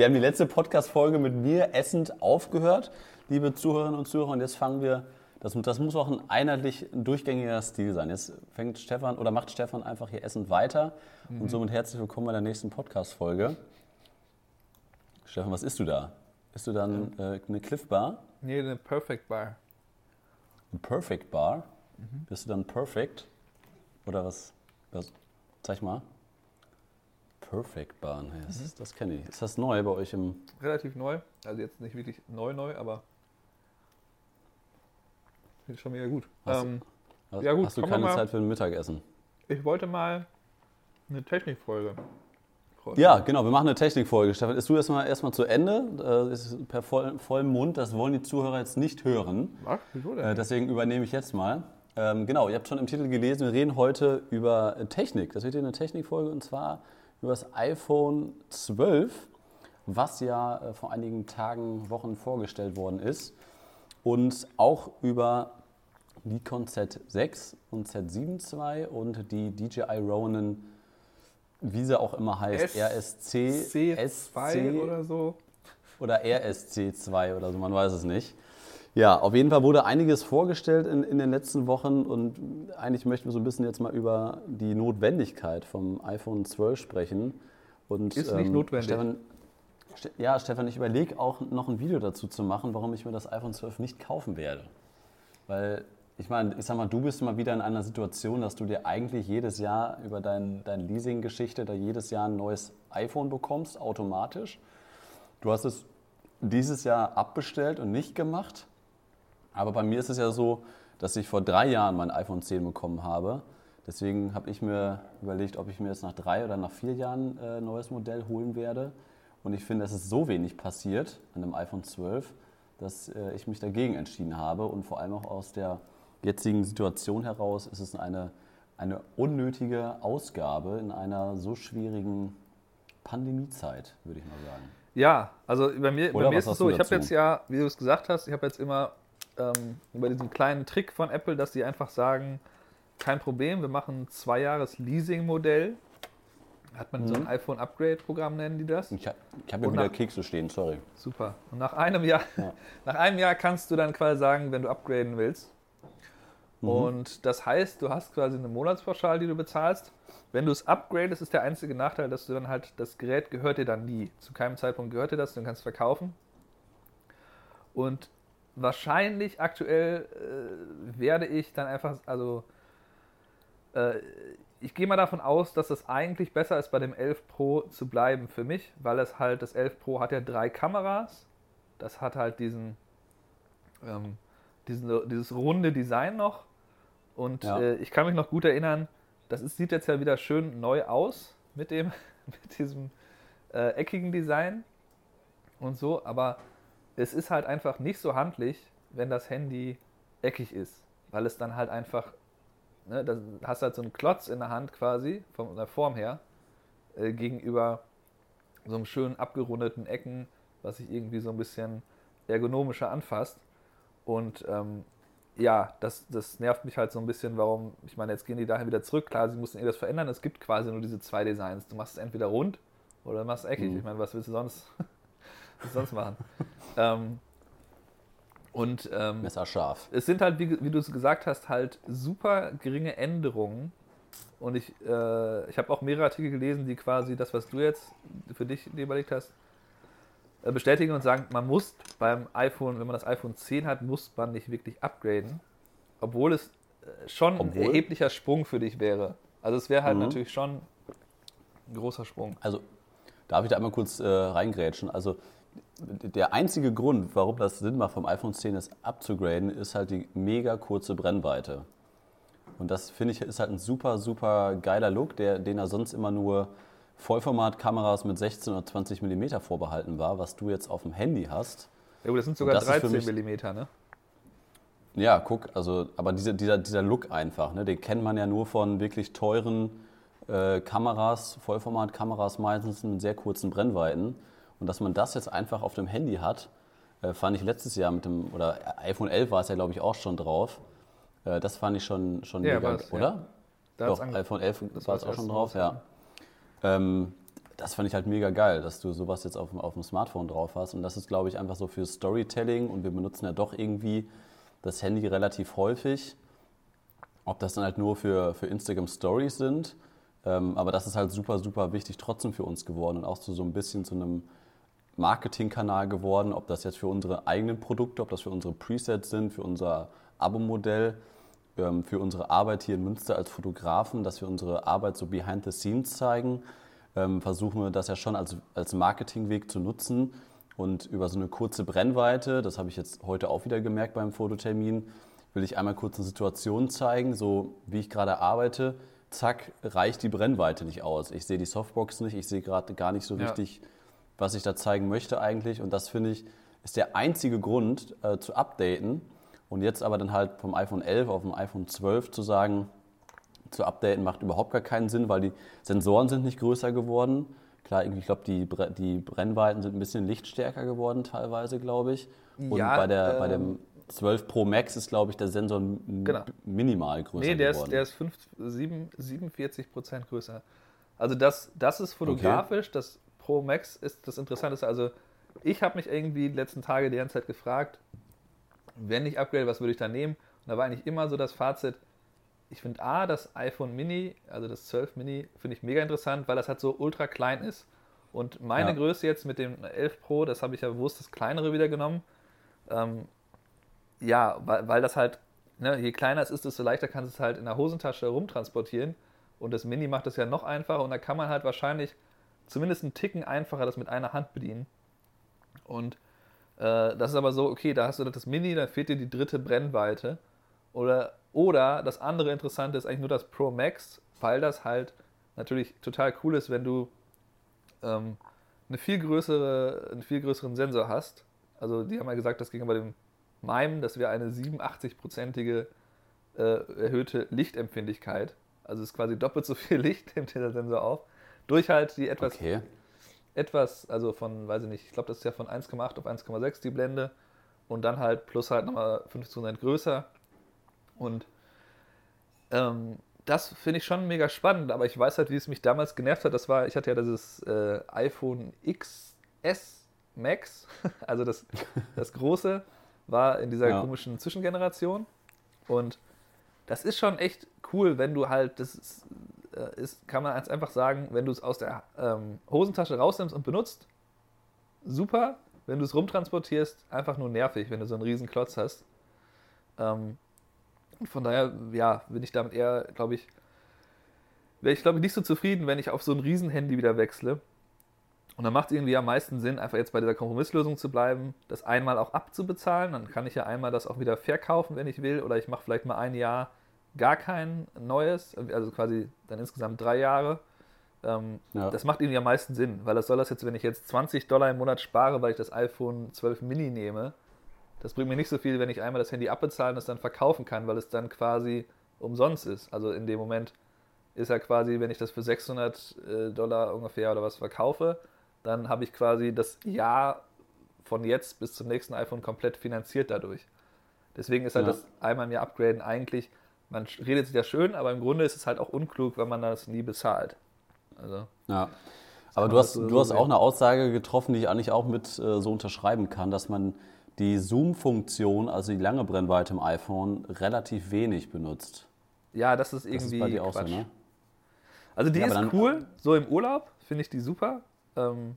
Wir haben die letzte Podcast-Folge mit mir essend aufgehört, liebe Zuhörerinnen und Zuhörer. Und jetzt fangen wir, das, das muss auch ein einheitlich durchgängiger Stil sein. Jetzt fängt Stefan oder macht Stefan einfach hier essend weiter. Mhm. Und somit herzlich willkommen bei der nächsten Podcast-Folge. Stefan, was isst du da? Isst du dann äh, eine Cliff Bar? Nee, eine Perfect Bar. Eine Perfect Bar? Mhm. Bist du dann perfect? Oder was? was? Zeig mal. Perfect nee, das, mhm. das kenne ich. Ist das neu bei euch im. Relativ neu. Also jetzt nicht wirklich neu, neu, aber. Ich schon mega gut. Hast, ähm, hast, ja, gut, hast du keine mal, Zeit für ein Mittagessen? Ich wollte mal eine Technikfolge ja, genau, wir machen eine Technikfolge. Stefan, ist du erstmal erstmal zu Ende? Das ist per voll, vollem Mund, das wollen die Zuhörer jetzt nicht hören. Ach, wieso denn? Äh, deswegen übernehme ich jetzt mal. Ähm, genau, ihr habt schon im Titel gelesen, wir reden heute über Technik. Das wird hier eine Technikfolge und zwar über das iPhone 12, was ja äh, vor einigen Tagen, Wochen vorgestellt worden ist. Und auch über Nikon Z6 und Z7 II und die DJI Ronin wie sie auch immer heißt, RSC, C2 oder so. Oder RSC2 oder so, man weiß es nicht. Ja, auf jeden Fall wurde einiges vorgestellt in, in den letzten Wochen und eigentlich möchten wir so ein bisschen jetzt mal über die Notwendigkeit vom iPhone 12 sprechen. Und, Ist nicht ähm, notwendig. Stefan, ja, Stefan, ich überlege auch noch ein Video dazu zu machen, warum ich mir das iPhone 12 nicht kaufen werde. Weil ich meine, ich sag mal, du bist mal wieder in einer Situation, dass du dir eigentlich jedes Jahr über dein, deine Leasing-Geschichte da jedes Jahr ein neues iPhone bekommst, automatisch. Du hast es dieses Jahr abbestellt und nicht gemacht. Aber bei mir ist es ja so, dass ich vor drei Jahren mein iPhone 10 bekommen habe. Deswegen habe ich mir überlegt, ob ich mir jetzt nach drei oder nach vier Jahren ein äh, neues Modell holen werde. Und ich finde, es ist so wenig passiert an dem iPhone 12, dass äh, ich mich dagegen entschieden habe und vor allem auch aus der jetzigen Situation heraus ist es eine, eine unnötige Ausgabe in einer so schwierigen Pandemiezeit, würde ich mal sagen. Ja, also bei mir, bei mir ist es so, ich habe jetzt ja, wie du es gesagt hast, ich habe jetzt immer ähm, über diesen kleinen Trick von Apple, dass sie einfach sagen, kein Problem, wir machen ein zwei Jahres Leasing-Modell. Hat man mhm. so ein mhm. iPhone-Upgrade-Programm, nennen die das? Ich, ich habe ja wieder Kekse stehen, sorry. Super. Und nach einem Jahr, ja. nach einem Jahr kannst du dann quasi sagen, wenn du upgraden willst, Mhm. Und das heißt, du hast quasi eine Monatspauschale, die du bezahlst. Wenn du es upgradest, ist der einzige Nachteil, dass du dann halt, das Gerät gehört dir dann nie. Zu keinem Zeitpunkt gehört dir das, du kannst es verkaufen. Und wahrscheinlich aktuell äh, werde ich dann einfach, also äh, ich gehe mal davon aus, dass es eigentlich besser ist, bei dem 11 Pro zu bleiben für mich, weil es halt, das 11 Pro hat ja drei Kameras. Das hat halt diesen, ähm, diesen, dieses runde Design noch. Und ja. äh, ich kann mich noch gut erinnern, das ist, sieht jetzt ja wieder schön neu aus mit, dem, mit diesem äh, eckigen Design und so, aber es ist halt einfach nicht so handlich, wenn das Handy eckig ist, weil es dann halt einfach, ne, da hast halt so einen Klotz in der Hand quasi, von der Form her, äh, gegenüber so einem schönen abgerundeten Ecken, was sich irgendwie so ein bisschen ergonomischer anfasst. Und ähm, ja, das, das nervt mich halt so ein bisschen, warum, ich meine, jetzt gehen die dahin wieder zurück. Klar, sie mussten eh das verändern. Es gibt quasi nur diese zwei Designs. Du machst es entweder rund oder du machst es eckig. Mhm. Ich meine, was willst du sonst, was sonst machen? ähm, und ähm, Messerscharf. Es sind halt, wie, wie du es gesagt hast, halt super geringe Änderungen. Und ich, äh, ich habe auch mehrere Artikel gelesen, die quasi das, was du jetzt für dich überlegt hast, äh, bestätigen und sagen, man muss beim iPhone, wenn man das iPhone 10 hat, muss man nicht wirklich upgraden. Obwohl es äh, schon obwohl? ein erheblicher Sprung für dich wäre. Also es wäre halt mhm. natürlich schon ein großer Sprung. Also darf ich da einmal kurz äh, reingrätschen? Also der einzige Grund, warum das Sinn macht, vom iPhone 10 ist abzugraden, ist halt die mega kurze Brennweite. Und das finde ich ist halt ein super, super geiler Look, der, den er sonst immer nur Vollformatkameras mit 16 oder 20 mm vorbehalten war, was du jetzt auf dem Handy hast. Ja, das sind sogar das 13 mm, ne? Ja, guck, also, aber dieser, dieser, dieser Look einfach, ne, den kennt man ja nur von wirklich teuren äh, Kameras, Vollformatkameras meistens mit sehr kurzen Brennweiten. Und dass man das jetzt einfach auf dem Handy hat, äh, fand ich letztes Jahr mit dem, oder iPhone 11 war es ja, glaube ich, auch schon drauf. Äh, das fand ich schon, schon ja, mega, oder? Ja. Doch, iPhone 11 war es auch schon drauf, ja. Ähm, das fand ich halt mega geil, dass du sowas jetzt auf, auf dem Smartphone drauf hast. Und das ist, glaube ich, einfach so für Storytelling. Und wir benutzen ja doch irgendwie das Handy relativ häufig. Ob das dann halt nur für, für Instagram Stories sind. Ähm, aber das ist halt super, super wichtig trotzdem für uns geworden und auch zu so ein bisschen zu einem Marketingkanal geworden. Ob das jetzt für unsere eigenen Produkte, ob das für unsere Presets sind, für unser Abo-Modell, ähm, für unsere Arbeit hier in Münster als Fotografen, dass wir unsere Arbeit so behind the scenes zeigen ähm, versuchen wir das ja schon als, als Marketingweg zu nutzen. Und über so eine kurze Brennweite, das habe ich jetzt heute auch wieder gemerkt beim Fototermin, will ich einmal kurz eine Situation zeigen, so wie ich gerade arbeite. Zack, reicht die Brennweite nicht aus. Ich sehe die Softbox nicht, ich sehe gerade gar nicht so ja. richtig, was ich da zeigen möchte eigentlich. Und das finde ich, ist der einzige Grund äh, zu updaten. Und jetzt aber dann halt vom iPhone 11 auf dem iPhone 12 zu sagen, zu updaten macht überhaupt gar keinen Sinn, weil die Sensoren sind nicht größer geworden. Klar, ich glaube, die, die Brennweiten sind ein bisschen lichtstärker geworden teilweise, glaube ich. Und ja, bei, der, ähm, bei dem 12 Pro Max ist, glaube ich, der Sensor genau. minimal größer nee, der geworden. Ist, der ist 5, 7, 47 Prozent größer. Also das, das ist fotografisch, okay. das Pro Max ist das Interessanteste. Also ich habe mich irgendwie die letzten Tage die ganze Zeit gefragt, wenn ich upgrade, was würde ich da nehmen? Und da war eigentlich immer so das Fazit, ich finde A, das iPhone Mini, also das 12 Mini, finde ich mega interessant, weil das halt so ultra klein ist. Und meine ja. Größe jetzt mit dem 11 Pro, das habe ich ja bewusst das kleinere wieder genommen. Ähm, ja, weil, weil das halt, ne, je kleiner es ist, desto leichter kannst du es halt in der Hosentasche rumtransportieren. Und das Mini macht es ja noch einfacher und da kann man halt wahrscheinlich zumindest einen Ticken einfacher das mit einer Hand bedienen. Und äh, das ist aber so, okay, da hast du das Mini, dann fehlt dir die dritte Brennweite. Oder oder das andere Interessante ist eigentlich nur das Pro Max, weil das halt natürlich total cool ist, wenn du ähm, eine viel größere, einen viel größeren Sensor hast. Also die haben ja gesagt, das gegenüber dem MIME, das wäre eine 87-prozentige äh, erhöhte Lichtempfindlichkeit. Also es ist quasi doppelt so viel Licht, nimmt der Sensor auf. Durch halt die etwas, okay. etwas, also von, weiß ich nicht, ich glaube, das ist ja von 1,8 auf 1,6 die Blende. Und dann halt plus halt nochmal 15% größer. Und ähm, das finde ich schon mega spannend, aber ich weiß halt, wie es mich damals genervt hat. Das war, ich hatte ja dieses äh, iPhone XS Max, also das, das große, war in dieser ja. komischen Zwischengeneration. Und das ist schon echt cool, wenn du halt, das ist, ist kann man einfach sagen, wenn du es aus der ähm, Hosentasche rausnimmst und benutzt, super. Wenn du es rumtransportierst, einfach nur nervig, wenn du so einen riesen Klotz hast. Ähm, von daher, ja, bin ich damit eher, glaube ich, wäre ich, glaube ich, nicht so zufrieden, wenn ich auf so ein Riesenhandy wieder wechsle. Und dann macht es irgendwie am meisten Sinn, einfach jetzt bei dieser Kompromisslösung zu bleiben, das einmal auch abzubezahlen. Dann kann ich ja einmal das auch wieder verkaufen, wenn ich will. Oder ich mache vielleicht mal ein Jahr gar kein neues, also quasi dann insgesamt drei Jahre. Ähm, ja. Das macht irgendwie am meisten Sinn, weil das soll das jetzt, wenn ich jetzt 20 Dollar im Monat spare, weil ich das iPhone 12 Mini nehme, das bringt mir nicht so viel, wenn ich einmal das Handy abbezahle und es dann verkaufen kann, weil es dann quasi umsonst ist. Also in dem Moment ist ja quasi, wenn ich das für 600 äh, Dollar ungefähr oder was verkaufe, dann habe ich quasi das Jahr von jetzt bis zum nächsten iPhone komplett finanziert dadurch. Deswegen ist halt ja. das einmal im Jahr Upgraden eigentlich, man redet sich ja schön, aber im Grunde ist es halt auch unklug, wenn man das nie bezahlt. Also, ja. Aber du hast, so du hast auch eine Aussage getroffen, die ich eigentlich auch mit äh, so unterschreiben kann, dass man die Zoom-Funktion, also die lange Brennweite im iPhone, relativ wenig benutzt. Ja, das ist irgendwie. Das ist auch so, ne? Also die ja, ist cool, so im Urlaub finde ich die super. Ähm,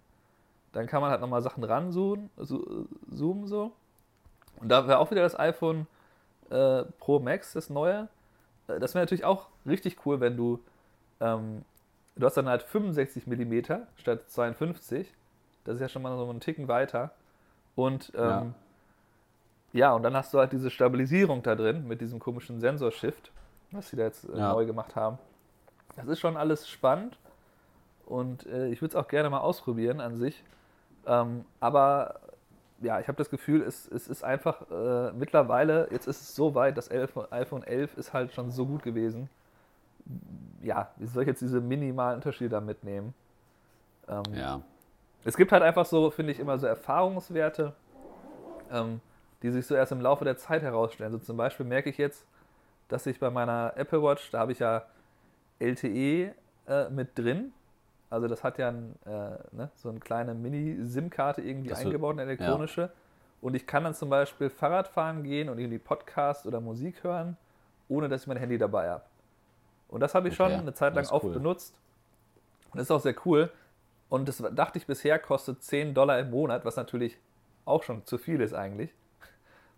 dann kann man halt nochmal Sachen ranzoomen, so, zoomen so. Und da wäre auch wieder das iPhone äh, Pro Max, das neue. Äh, das wäre natürlich auch richtig cool, wenn du. Ähm, du hast dann halt 65 mm statt 52. Das ist ja schon mal so einen Ticken weiter. Und ähm, ja. Ja, und dann hast du halt diese Stabilisierung da drin mit diesem komischen Sensorshift, was sie da jetzt äh, ja. neu gemacht haben. Das ist schon alles spannend und äh, ich würde es auch gerne mal ausprobieren an sich. Ähm, aber ja, ich habe das Gefühl, es, es ist einfach äh, mittlerweile, jetzt ist es so weit, das 11, iPhone 11 ist halt schon so gut gewesen. Ja, wie soll ich jetzt diese minimalen Unterschiede da mitnehmen? Ähm, ja. Es gibt halt einfach so, finde ich, immer so Erfahrungswerte. Ähm, die sich so erst im Laufe der Zeit herausstellen. So zum Beispiel merke ich jetzt, dass ich bei meiner Apple Watch, da habe ich ja LTE äh, mit drin, Also das hat ja ein, äh, ne, so eine kleine Mini-SIM-Karte irgendwie Das eingebaut, eine elektronische. Und ich kann dann zum Beispiel Fahrrad fahren gehen und irgendwie Podcast oder Musik hören, ohne dass ich mein Handy dabei habe. Und das habe ich schon Okay, eine Zeit lang oft cool. benutzt. Und das ist auch sehr cool. Und das dachte ich bisher kostet 10 Dollar im Monat, was natürlich auch schon zu viel ist eigentlich.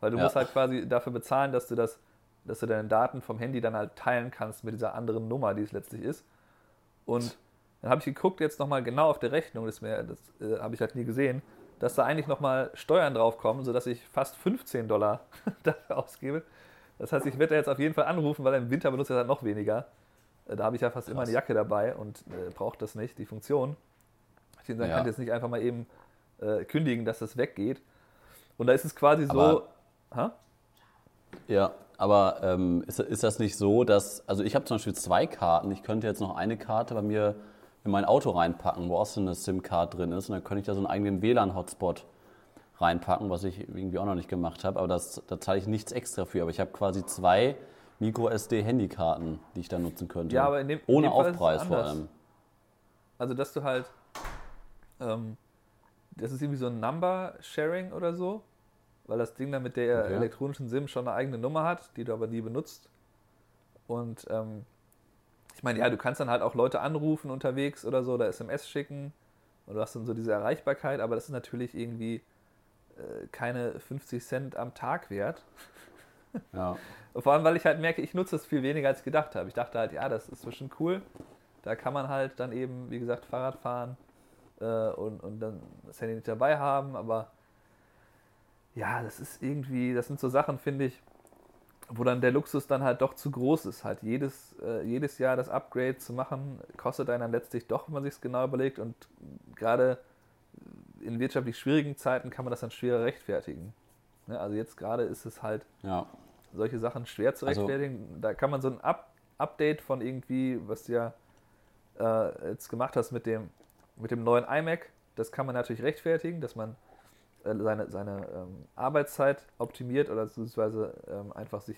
Weil du Ja. musst halt quasi dafür bezahlen, dass du das, dass du deine Daten vom Handy dann halt teilen kannst mit dieser anderen Nummer, die es letztlich ist. Und dann habe ich geguckt jetzt nochmal genau auf der Rechnung, das, mir- das äh, habe ich halt nie gesehen, dass da eigentlich nochmal Steuern draufkommen, sodass ich fast 15 Dollar dafür ausgebe. Das heißt, ich werde da jetzt auf jeden Fall anrufen, weil im Winter benutze ich das halt noch weniger. Äh, Da habe ich ja fast immer Krass. eine Jacke dabei und äh, brauche das nicht, die Funktion. Ich kann Ja. jetzt nicht einfach mal eben äh, kündigen, dass das weggeht. Und da ist es quasi so. Aber- Ha? Ja, aber ähm, ist, ist das nicht so, dass, also ich habe zum Beispiel zwei Karten, ich könnte jetzt noch eine Karte bei mir in mein Auto reinpacken, wo auch so eine SIM-Card drin ist und dann könnte ich da so einen eigenen WLAN-Hotspot reinpacken, was ich irgendwie auch noch nicht gemacht habe, aber das, da zahle ich nichts extra für, aber ich habe quasi zwei Micro-SD-Handykarten, die ich da nutzen könnte. Ja, aber in dem- in Ohne dem ist es Aufpreis vor allem. Also, dass du halt. Ähm, das ist irgendwie so ein Number-Sharing oder so, weil das Ding dann mit der Okay. elektronischen SIM schon eine eigene Nummer hat, die du aber nie benutzt. Und ähm, ich meine, ja, du kannst dann halt auch Leute anrufen unterwegs oder so oder SMS schicken und du hast dann so diese Erreichbarkeit, aber das ist natürlich irgendwie äh, keine 50 Cent am Tag wert. Ja. Vor allem, weil ich halt merke, ich nutze es viel weniger als ich gedacht habe. Ich dachte halt, ja, das ist bestimmt cool. Da kann man halt dann eben, wie gesagt, Fahrrad fahren äh, und, und dann das Handy nicht dabei haben. Aber ja, das ist irgendwie, das sind so Sachen, finde ich, wo dann der Luxus dann halt doch zu groß ist. Halt jedes, äh, jedes Jahr das Upgrade zu machen, kostet einen dann letztlich doch, wenn man sich es genau überlegt. Und gerade in wirtschaftlich schwierigen Zeiten kann man das dann schwerer rechtfertigen. Ne? Also jetzt gerade ist es halt ja. solche Sachen schwer zu Also- rechtfertigen. da kann man so ein Up Update von irgendwie, was du ja äh, jetzt gemacht hast mit dem, mit dem neuen iMac, das kann man natürlich rechtfertigen, dass man seine, seine ähm, Arbeitszeit optimiert oder beziehungsweise ähm, einfach sich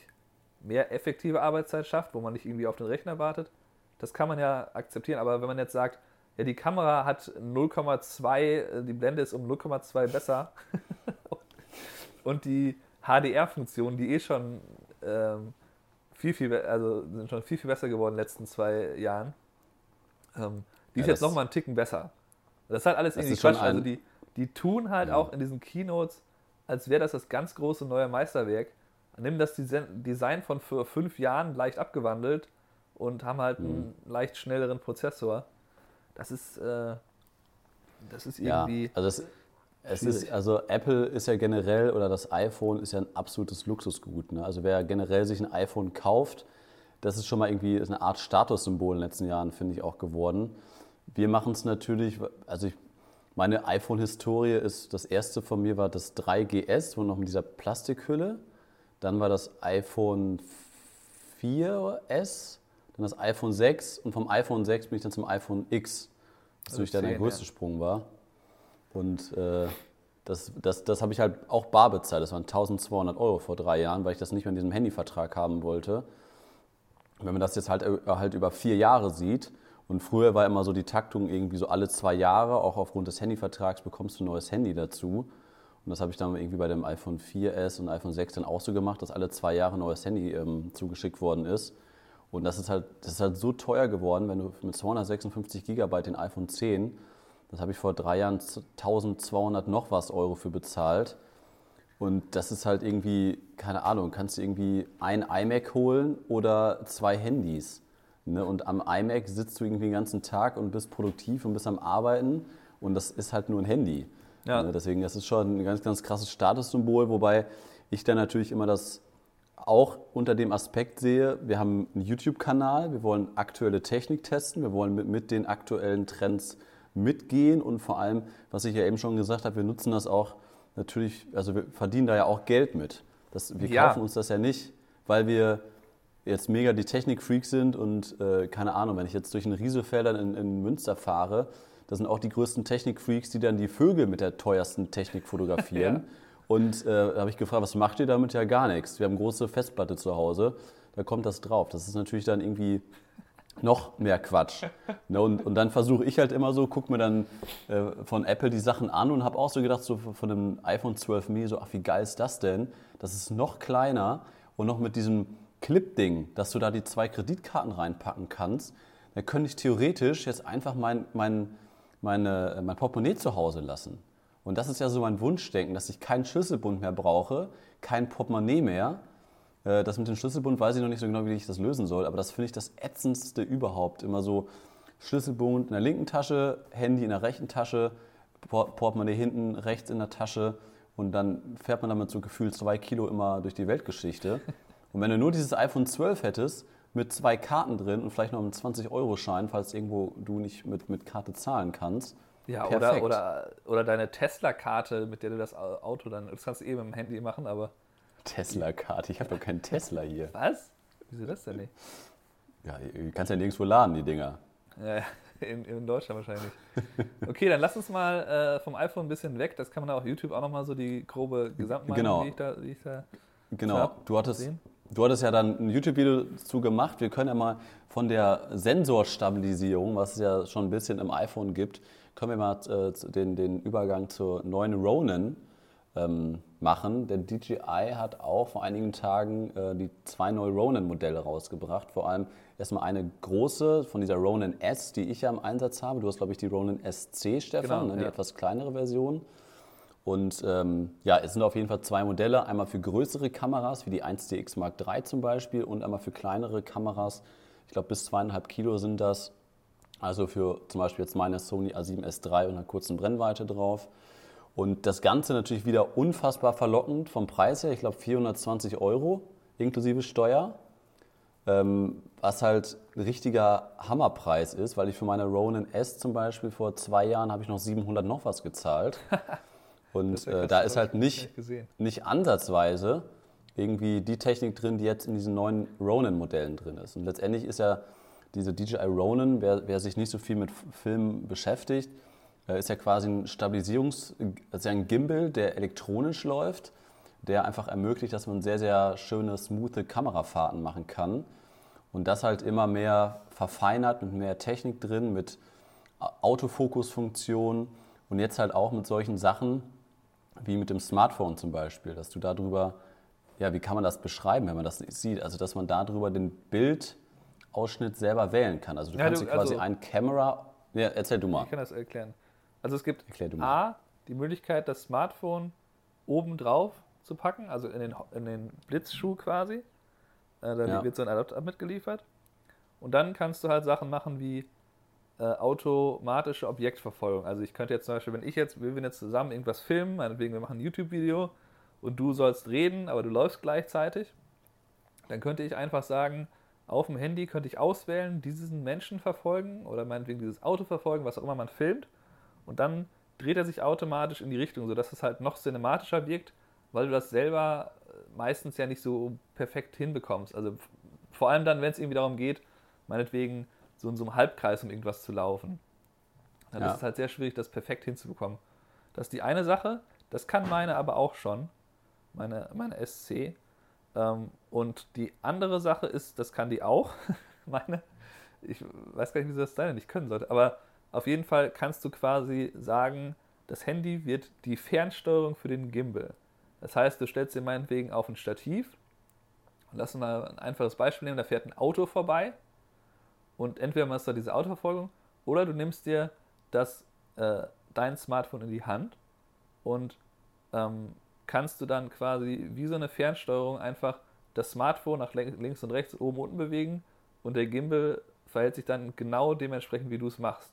mehr effektive Arbeitszeit schafft, wo man nicht irgendwie auf den Rechner wartet. Das kann man ja akzeptieren, aber wenn man jetzt sagt, ja, die Kamera hat 0,2, äh, die Blende ist um 0,2 besser und die HDR-Funktionen, die eh schon ähm, viel, viel, also sind schon viel, viel besser geworden in den letzten zwei Jahren, ähm, die Ja, ist jetzt nochmal einen Ticken besser. Das ist halt alles irgendwie Quatsch. Also die, die tun halt Ja. auch in diesen Keynotes, als wäre das das ganz große neue Meisterwerk. Nehmen das Design von vor fünf Jahren leicht abgewandelt und haben halt einen Mhm. leicht schnelleren Prozessor. Das ist, äh, das ist Ja, irgendwie. also es, es ist, also Apple ist ja generell oder das iPhone ist ja ein absolutes Luxusgut. Ne? Also wer generell sich ein iPhone kauft, das ist schon mal irgendwie eine Art Statussymbol in den letzten Jahren, finde ich auch geworden. Wir machen es natürlich, also ich, meine iPhone-Historie ist, das erste von mir war das 3GS, wo noch mit dieser Plastikhülle. Dann war das iPhone 4S, dann das iPhone 6 und vom iPhone 6 bin ich dann zum iPhone X, was natürlich dann der 10, größte ja. Sprung war. Und äh, das, das, das habe ich halt auch bar bezahlt. Das waren 1200 Euro vor drei Jahren, weil ich das nicht mehr in diesem Handyvertrag haben wollte. Wenn man das jetzt halt, äh, halt über vier Jahre sieht, und früher war immer so die Taktung irgendwie so alle zwei Jahre, auch aufgrund des Handyvertrags bekommst du ein neues Handy dazu. Und das habe ich dann irgendwie bei dem iPhone 4S und iPhone 6 dann auch so gemacht, dass alle zwei Jahre ein neues Handy ähm, zugeschickt worden ist. Und das ist, halt, das ist halt so teuer geworden, wenn du mit 256 Gigabyte den iPhone 10, das habe ich vor drei Jahren 1200 noch was Euro für bezahlt. Und das ist halt irgendwie, keine Ahnung, kannst du irgendwie ein iMac holen oder zwei Handys. Ne? Und am iMac sitzt du irgendwie den ganzen Tag und bist produktiv und bist am Arbeiten und das ist halt nur ein Handy. Ja. Ne? Deswegen, das ist schon ein ganz, ganz krasses Statussymbol, wobei ich dann natürlich immer das auch unter dem Aspekt sehe, wir haben einen YouTube-Kanal, wir wollen aktuelle Technik testen, wir wollen mit, mit den aktuellen Trends mitgehen und vor allem, was ich ja eben schon gesagt habe, wir nutzen das auch natürlich, also wir verdienen da ja auch Geld mit. Das, wir Ja. kaufen uns das ja nicht, weil wir jetzt mega die Technik-Freaks sind und äh, keine Ahnung, wenn ich jetzt durch ein Rieselfeldern in, in Münster fahre, das sind auch die größten Technik-Freaks, die dann die Vögel mit der teuersten Technik fotografieren. Ja. Und äh, da habe ich gefragt, was macht ihr damit? Ja, gar nichts. Wir haben eine große Festplatte zu Hause, da kommt das drauf. Das ist natürlich dann irgendwie noch mehr Quatsch. Ne, und, und dann versuche ich halt immer so, gucke mir dann äh, von Apple die Sachen an und habe auch so gedacht, so von dem iPhone 12 mini, so, ach, wie geil ist das denn? Das ist noch kleiner und noch mit diesem Clip-Ding, dass du da die zwei Kreditkarten reinpacken kannst. Dann könnte ich theoretisch jetzt einfach mein, mein, meine, mein Portemonnaie zu Hause lassen. Und das ist ja so mein Wunschdenken, dass ich keinen Schlüsselbund mehr brauche, kein Portemonnaie mehr äh, das mit dem Schlüsselbund weiß ich noch nicht so genau, wie ich das lösen soll, aber das finde ich das ätzendste überhaupt. Immer so Schlüsselbund in der linken Tasche, Handy in der rechten Tasche, Portemonnaie hinten rechts in der Tasche und dann fährt man damit so gefühlt zwei Kilo immer durch die Weltgeschichte. Und wenn du nur dieses iPhone 12 hättest, mit zwei Karten drin und vielleicht noch einen 20-Euro-Schein, falls irgendwo du nicht mit, mit Karte zahlen kannst. Ja, oder, oder, oder deine Tesla-Karte, mit der du das Auto dann, das kannst du eben eh mit dem Handy machen, aber Tesla-Karte. Ich habe doch keinen Tesla hier. Was? Wieso das denn nicht? Ja, du kannst ja nirgendwo laden, die Dinger. Ja, in, in Deutschland wahrscheinlich. Okay, dann lass uns mal äh, vom iPhone ein bisschen weg. Das kann man auch auf YouTube auch nochmal so die grobe Gesamtmeinung, genau. die ich da, die ich da Genau, du hattest, du hattest ja dann ein YouTube-Video zu gemacht. Wir können ja mal von der Sensorstabilisierung, was es ja schon ein bisschen im iPhone gibt, können wir mal äh, den, den Übergang zur neuen Ronin ähm, machen. Der DJI hat auch vor einigen Tagen äh, die zwei neue Ronin-Modelle rausgebracht. Vor allem erstmal eine große von dieser Ronin S, die ich ja im Einsatz habe. Du hast, glaube ich, die Ronin SC, Stefan, genau, ne, die ja. etwas kleinere Version. Und ähm, ja, es sind auf jeden Fall zwei Modelle. Einmal für größere Kameras, wie die 1DX Mark III zum Beispiel, und einmal für kleinere Kameras. Ich glaube, bis zweieinhalb Kilo sind das. Also für zum Beispiel jetzt meine Sony A7S III und einer kurzen Brennweite drauf. Und das Ganze natürlich wieder unfassbar verlockend vom Preis her. Ich glaube 420 Euro inklusive Steuer. Ähm, was halt ein richtiger Hammerpreis ist, weil ich für meine Ronin S zum Beispiel vor zwei Jahren habe ich noch 700 noch was gezahlt. Und äh, da ist halt nicht, nicht ansatzweise irgendwie die Technik drin, die jetzt in diesen neuen Ronin-Modellen drin ist. Und letztendlich ist ja diese DJI Ronin, wer, wer sich nicht so viel mit Filmen beschäftigt, äh, ist ja quasi ein Stabilisierungs-, also ein Gimbal, der elektronisch läuft, der einfach ermöglicht, dass man sehr, sehr schöne, smooth Kamerafahrten machen kann. Und das halt immer mehr verfeinert mit mehr Technik drin, mit Autofokusfunktionen und jetzt halt auch mit solchen Sachen wie mit dem Smartphone zum Beispiel, dass du darüber, ja, wie kann man das beschreiben, wenn man das nicht sieht? Also, dass man darüber den Bildausschnitt selber wählen kann. Also, du ja, kannst dir quasi also, ein Kamera. Ja, erzähl du mal. Ich kann das erklären. Also es gibt A, die Möglichkeit, das Smartphone oben drauf zu packen, also in den, in den Blitzschuh quasi. Äh, da ja. wird so ein Adapter mitgeliefert. Und dann kannst du halt Sachen machen wie äh, automatische Objektverfolgung. Also ich könnte jetzt zum Beispiel, wenn ich jetzt, wir jetzt zusammen irgendwas filmen, meinetwegen wir machen ein YouTube-Video und du sollst reden, aber du läufst gleichzeitig, dann könnte ich einfach sagen, auf dem Handy könnte ich auswählen, diesen Menschen verfolgen oder meinetwegen dieses Auto verfolgen, was auch immer man filmt und dann dreht er sich automatisch in die Richtung, sodass es halt noch cinematischer wirkt, weil du das selber äh, meistens ja nicht so perfekt hinbekommst. Also vor allem dann, wenn es irgendwie darum geht, meinetwegen so in so einem Halbkreis um irgendwas zu laufen. Dann ja. ist es halt sehr schwierig, das perfekt hinzubekommen. Das ist die eine Sache, das kann meine aber auch schon, meine, meine SC. Ähm, und die andere Sache ist, das kann die auch, meine, ich weiß gar nicht, wie sie das deine nicht können sollte, aber auf jeden Fall kannst du quasi sagen, das Handy wird die Fernsteuerung für den Gimbal. Das heißt, du stellst dir meinetwegen auf ein Stativ. Lass uns mal ein einfaches Beispiel nehmen, da fährt ein Auto vorbei und entweder machst du diese Autoverfolgung oder du nimmst dir das, äh, dein Smartphone in die Hand und ähm, kannst du dann quasi wie so eine Fernsteuerung einfach das Smartphone nach links und rechts, oben und unten bewegen und der Gimbal verhält sich dann genau dementsprechend, wie du es machst.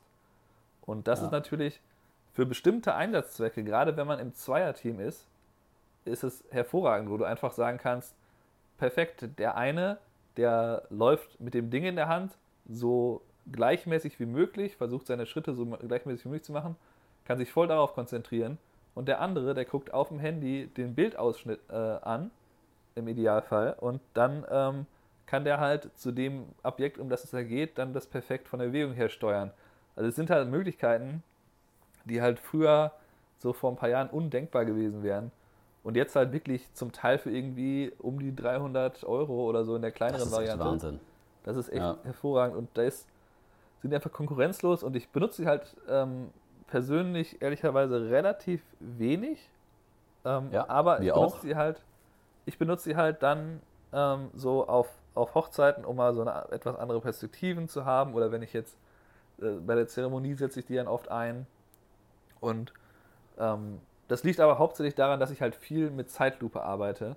Und das ja. ist natürlich für bestimmte Einsatzzwecke, gerade wenn man im Zweierteam ist, ist es hervorragend, wo du einfach sagen kannst, perfekt, der eine, der läuft mit dem Ding in der Hand so gleichmäßig wie möglich, versucht seine Schritte so gleichmäßig wie möglich zu machen, kann sich voll darauf konzentrieren. Und der andere, der guckt auf dem Handy den Bildausschnitt äh, an, im Idealfall, und dann ähm, kann der halt zu dem Objekt, um das es da geht, dann das perfekt von der Bewegung her steuern. Also es sind halt Möglichkeiten, die halt früher so vor ein paar Jahren undenkbar gewesen wären. Und jetzt halt wirklich zum Teil für irgendwie um die 300 Euro oder so in der kleineren das ist Variante. Wahnsinn. Das ist echt ja. hervorragend und da ist, sind einfach konkurrenzlos und ich benutze sie halt ähm, persönlich ehrlicherweise relativ wenig. Ähm, ja, aber ich benutze auch. sie halt, ich benutze sie halt dann ähm, so auf, auf Hochzeiten, um mal so eine etwas andere Perspektiven zu haben. Oder wenn ich jetzt äh, bei der Zeremonie setze ich die dann oft ein. Und ähm, das liegt aber hauptsächlich daran, dass ich halt viel mit Zeitlupe arbeite.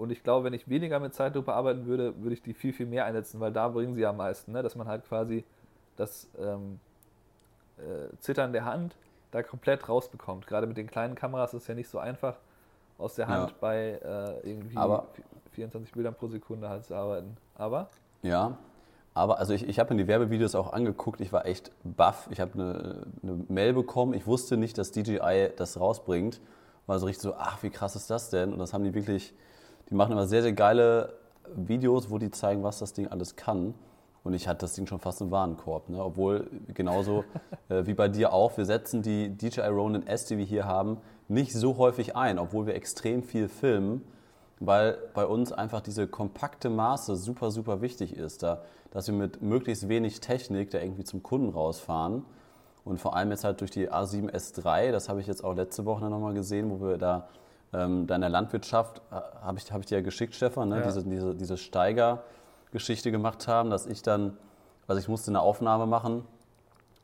Und ich glaube, wenn ich weniger mit Zeitlupe arbeiten würde, würde ich die viel, viel mehr einsetzen, weil da bringen sie am meisten, ne? dass man halt quasi das ähm, äh, Zittern der Hand da komplett rausbekommt. Gerade mit den kleinen Kameras ist es ja nicht so einfach, aus der Hand ja. bei äh, irgendwie aber, 24 Bildern pro Sekunde halt zu arbeiten. Aber? Ja, aber also ich, ich habe mir die Werbevideos auch angeguckt, ich war echt baff. Ich habe eine, eine Mail bekommen, ich wusste nicht, dass DJI das rausbringt. War so richtig so, ach, wie krass ist das denn? Und das haben die wirklich, die machen immer sehr, sehr geile Videos, wo die zeigen, was das Ding alles kann. Und ich hatte das Ding schon fast im Warenkorb. Ne? Obwohl, genauso äh, wie bei dir auch, wir setzen die DJI Ronin S, die wir hier haben, nicht so häufig ein, obwohl wir extrem viel filmen, weil bei uns einfach diese kompakte Maße super, super wichtig ist. Da, dass wir mit möglichst wenig Technik da irgendwie zum Kunden rausfahren. Und vor allem jetzt halt durch die A7 S3, das habe ich jetzt auch letzte Woche nochmal gesehen, wo wir da, ähm, da in der Landwirtschaft, äh, habe ich, hab ich dir ja geschickt, Stefan, ne? ja. diese, diese, diese Steiger. Geschichte gemacht haben, dass ich dann, also ich musste eine Aufnahme machen,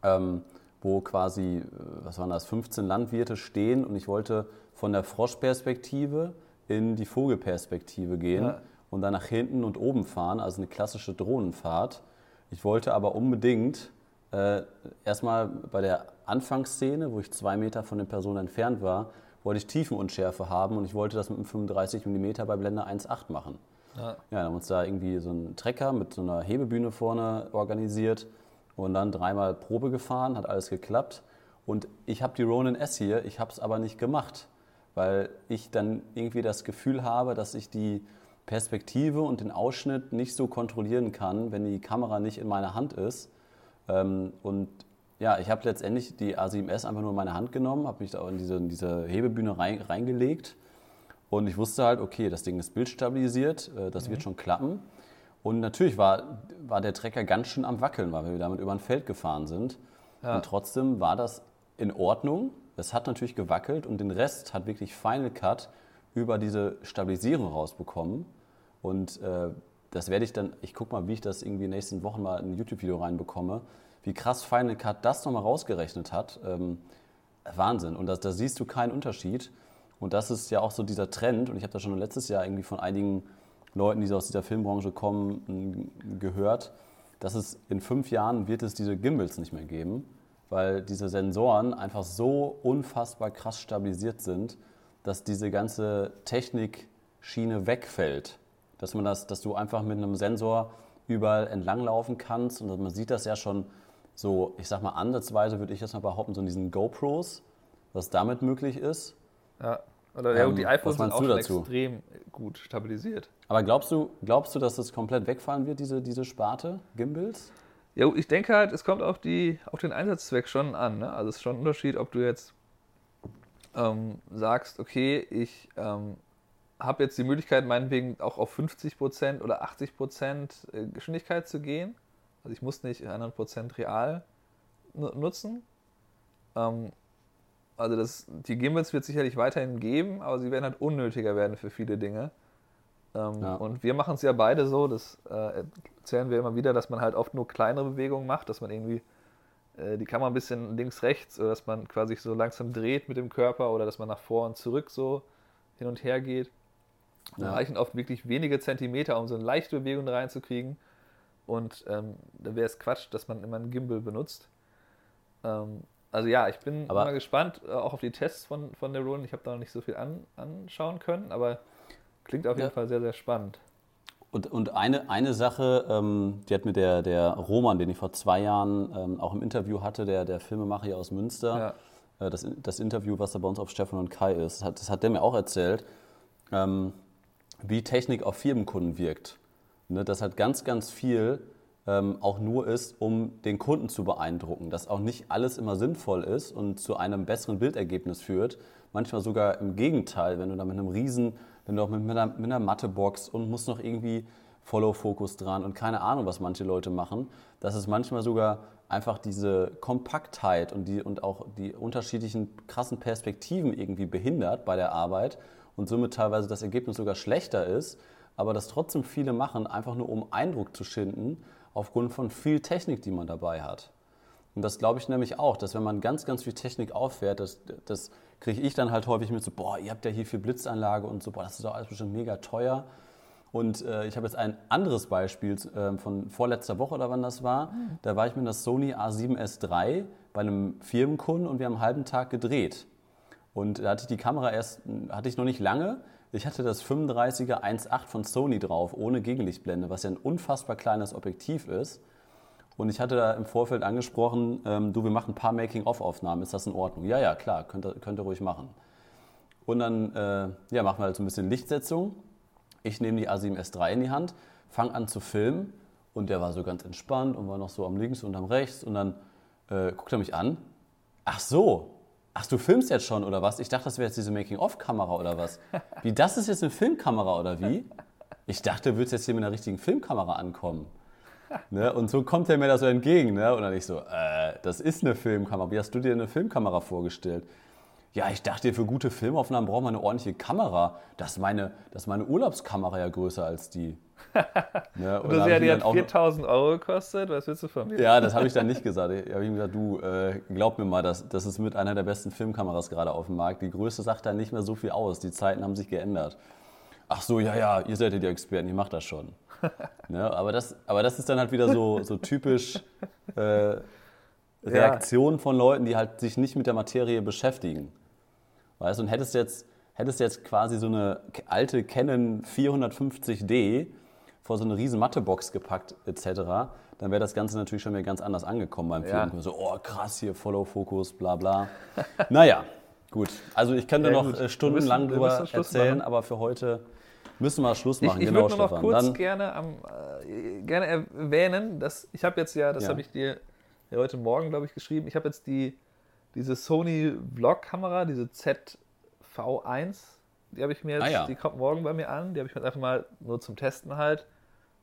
ähm, wo quasi, äh, was waren das, 15 Landwirte stehen und ich wollte von der Froschperspektive in die Vogelperspektive gehen ja. und dann nach hinten und oben fahren, also eine klassische Drohnenfahrt. Ich wollte aber unbedingt äh, erstmal bei der Anfangsszene, wo ich zwei Meter von der Person entfernt war, wollte ich Tiefenunschärfe haben und ich wollte das mit einem 35 mm bei Blende 1.8 machen. Ja. ja, dann haben wir uns da irgendwie so einen Trecker mit so einer Hebebühne vorne organisiert und dann dreimal Probe gefahren, hat alles geklappt. Und ich habe die Ronin S hier, ich habe es aber nicht gemacht, weil ich dann irgendwie das Gefühl habe, dass ich die Perspektive und den Ausschnitt nicht so kontrollieren kann, wenn die Kamera nicht in meiner Hand ist. Ähm, und ja, ich habe letztendlich die A7S einfach nur in meine Hand genommen, habe mich da in diese, in diese Hebebühne rein, reingelegt und ich wusste halt, okay, das Ding ist bildstabilisiert, äh, das mhm. wird schon klappen. Und natürlich war, war der Trecker ganz schön am Wackeln, weil wir damit über ein Feld gefahren sind. Ja. Und trotzdem war das in Ordnung. Es hat natürlich gewackelt und den Rest hat wirklich Final Cut über diese Stabilisierung rausbekommen. Und äh, das werde ich dann, ich gucke mal, wie ich das irgendwie in den nächsten Wochen mal in ein YouTube-Video reinbekomme, wie krass Final Cut das nochmal rausgerechnet hat. Ähm, Wahnsinn. Und da siehst du keinen Unterschied. Und das ist ja auch so dieser Trend. Und ich habe da schon letztes Jahr irgendwie von einigen Leuten, die aus dieser Filmbranche kommen, gehört, dass es in fünf Jahren wird es diese Gimbals nicht mehr geben, weil diese Sensoren einfach so unfassbar krass stabilisiert sind, dass diese ganze Technikschiene wegfällt. Dass man das, dass du einfach mit einem Sensor überall entlanglaufen kannst. Und man sieht das ja schon so, ich sag mal, ansatzweise würde ich jetzt mal behaupten, so in diesen GoPros, was damit möglich ist. Ja. Oder ja, ähm, die iPhones sind auch schon dazu? extrem gut stabilisiert. Aber glaubst du, glaubst du, dass das komplett wegfallen wird, diese, diese Sparte Gimbals? Ja, ich denke halt, es kommt auf, die, auf den Einsatzzweck schon an. Ne? Also es ist schon ein Unterschied, ob du jetzt ähm, sagst, okay, ich ähm, habe jetzt die Möglichkeit, meinetwegen auch auf 50% oder 80% äh, Geschwindigkeit zu gehen. Also ich muss nicht 100% real nutzen. Ähm, also das, die Gimbals wird es sicherlich weiterhin geben, aber sie werden halt unnötiger werden für viele Dinge. Ähm, ja. Und wir machen es ja beide so, das äh, erzählen wir immer wieder, dass man halt oft nur kleinere Bewegungen macht, dass man irgendwie äh, die Kamera ein bisschen links, rechts oder dass man quasi so langsam dreht mit dem Körper oder dass man nach vor und zurück so hin und her geht. Da reichen oft wirklich wenige Zentimeter, um so eine leichte Bewegung reinzukriegen. Und ähm, da wäre es Quatsch, dass man immer einen Gimbal benutzt. Ähm, also ja, ich bin aber mal gespannt, äh, auch auf die Tests von, von der Ronin. Ich habe da noch nicht so viel an, anschauen können, aber klingt auf jeden ja. Fall sehr, sehr spannend. Und, und eine, eine Sache, ähm, die hat mir der, der Roman, den ich vor zwei Jahren ähm, auch im Interview hatte, der, der Filmemacher hier aus Münster, ja. äh, das, das Interview, was da bei uns auf Stefan und Kai ist, das hat, das hat der mir auch erzählt, ähm, wie Technik auf Firmenkunden wirkt. Ne, das hat ganz, ganz viel ähm, auch nur ist, um den Kunden zu beeindrucken. Dass auch nicht alles immer sinnvoll ist und zu einem besseren Bildergebnis führt. Manchmal sogar im Gegenteil, wenn du da mit einem Riesen, wenn du auch mit einer, mit einer Mattebox und musst noch irgendwie Follow-Fokus dran und keine Ahnung, was manche Leute machen, dass es manchmal sogar einfach diese Kompaktheit und, die, und auch die unterschiedlichen krassen Perspektiven irgendwie behindert bei der Arbeit und somit teilweise das Ergebnis sogar schlechter ist, aber das trotzdem viele machen, einfach nur um Eindruck zu schinden, aufgrund von viel Technik, die man dabei hat. Und das glaube ich nämlich auch, dass wenn man ganz, ganz viel Technik auffährt, das, das kriege ich dann halt häufig mit so, boah, ihr habt ja hier viel Blitzanlage und so, boah, das ist doch alles bestimmt mega teuer. Und äh, ich habe jetzt ein anderes Beispiel äh, von vorletzter Woche oder wann das war. Mhm. Da war ich mit einer Sony A7S III bei einem Firmenkunden und wir haben einen halben Tag gedreht. Und da hatte ich die Kamera erst, hatte ich noch nicht lange. Ich hatte das 35er 1.8 von Sony drauf, ohne Gegenlichtblende, was ja ein unfassbar kleines Objektiv ist. Und ich hatte da im Vorfeld angesprochen, ähm, du, wir machen ein paar Making-of-Aufnahmen, ist das in Ordnung? Ja, ja, klar, könnt könnt ihr ruhig machen. Und dann äh, ja, machen wir halt so ein bisschen Lichtsetzung. Ich nehme die A7S III in die Hand, fange an zu filmen und der war so ganz entspannt und war noch so am links und am rechts und dann äh, guckt er mich an. Ach so, ach du filmst jetzt schon oder was? Ich dachte, das wäre jetzt diese Making-of-Kamera oder was? Wie, das ist jetzt eine Filmkamera oder wie? Ich dachte, du würdest jetzt hier mit einer richtigen Filmkamera ankommen. Ne? Und so kommt er mir da so entgegen. Ne? Und dann ich so, äh, das ist eine Filmkamera. Wie hast du dir eine Filmkamera vorgestellt? Ja, ich dachte, für gute Filmaufnahmen braucht man eine ordentliche Kamera. Das ist meine, das ist meine Urlaubskamera ja größer als die. Ne? Und, und das ja, die hat 4000 Euro gekostet. Was willst du von mir? Ja, das habe ich dann nicht gesagt. Ich habe ihm gesagt, du, äh, glaub mir mal, das, das ist mit einer der besten Filmkameras gerade auf dem Markt. Die Größe sagt da nicht mehr so viel aus. Die Zeiten haben sich geändert. Ach so, ja, ja, ihr seid ja die Experten, ihr macht das schon. ne? aber, das, aber das ist dann halt wieder so, so typisch äh, Reaktion ja. von Leuten, die halt sich nicht mit der Materie beschäftigen. Weißt du, und hättest jetzt, hättest jetzt quasi so eine alte Canon 450D vor so eine riesen Mattebox gepackt etc., dann wäre das Ganze natürlich schon wieder ganz anders angekommen beim Film. Ja. So, oh krass, hier Follow-Focus, bla bla. naja, gut. Also ich könnte ja, noch gut. Äh, stundenlang drüber erzählen, aber für heute Müssen wir Schluss machen, ich, ich genau, würde nur noch kurz Dann gerne, am, äh, gerne erwähnen, dass ich habe jetzt ja, das ja. habe ich dir ja heute Morgen, glaube ich, geschrieben, ich habe jetzt die, diese Sony Vlog-Kamera, diese ZV1, die habe ich mir jetzt, ah, ja. die kommt morgen bei mir an, die habe ich mir jetzt einfach mal nur zum Testen halt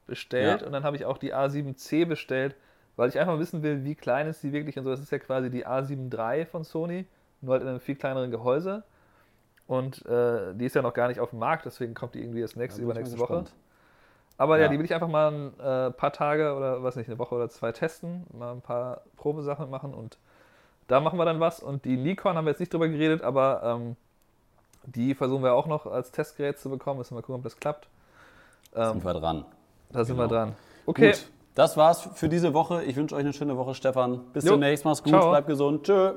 bestellt ja. und dann habe ich auch die A7C bestellt, weil ich einfach wissen will, wie klein ist die wirklich und so. Das ist ja quasi die A7 III von Sony, nur halt in einem viel kleineren Gehäuse. Und äh, die ist ja noch gar nicht auf dem Markt, deswegen kommt die irgendwie erst nächste, ja, übernächste Woche. Aber ja. ja. die will ich einfach mal ein äh, paar Tage oder was nicht, eine Woche oder zwei testen, mal ein paar Probesachen machen und da machen wir dann was. Und die Nikon haben wir jetzt nicht drüber geredet, aber ähm, die versuchen wir auch noch als Testgerät zu bekommen. Müssen wir gucken, ob das klappt. Ähm, sind wir dran. Da sind genau. wir dran. Okay. Gut, das war's für diese Woche. Ich wünsche euch eine schöne Woche, Stefan. Bis jo. demnächst. Mach's gut, Ciao. bleibt gesund. Tschö.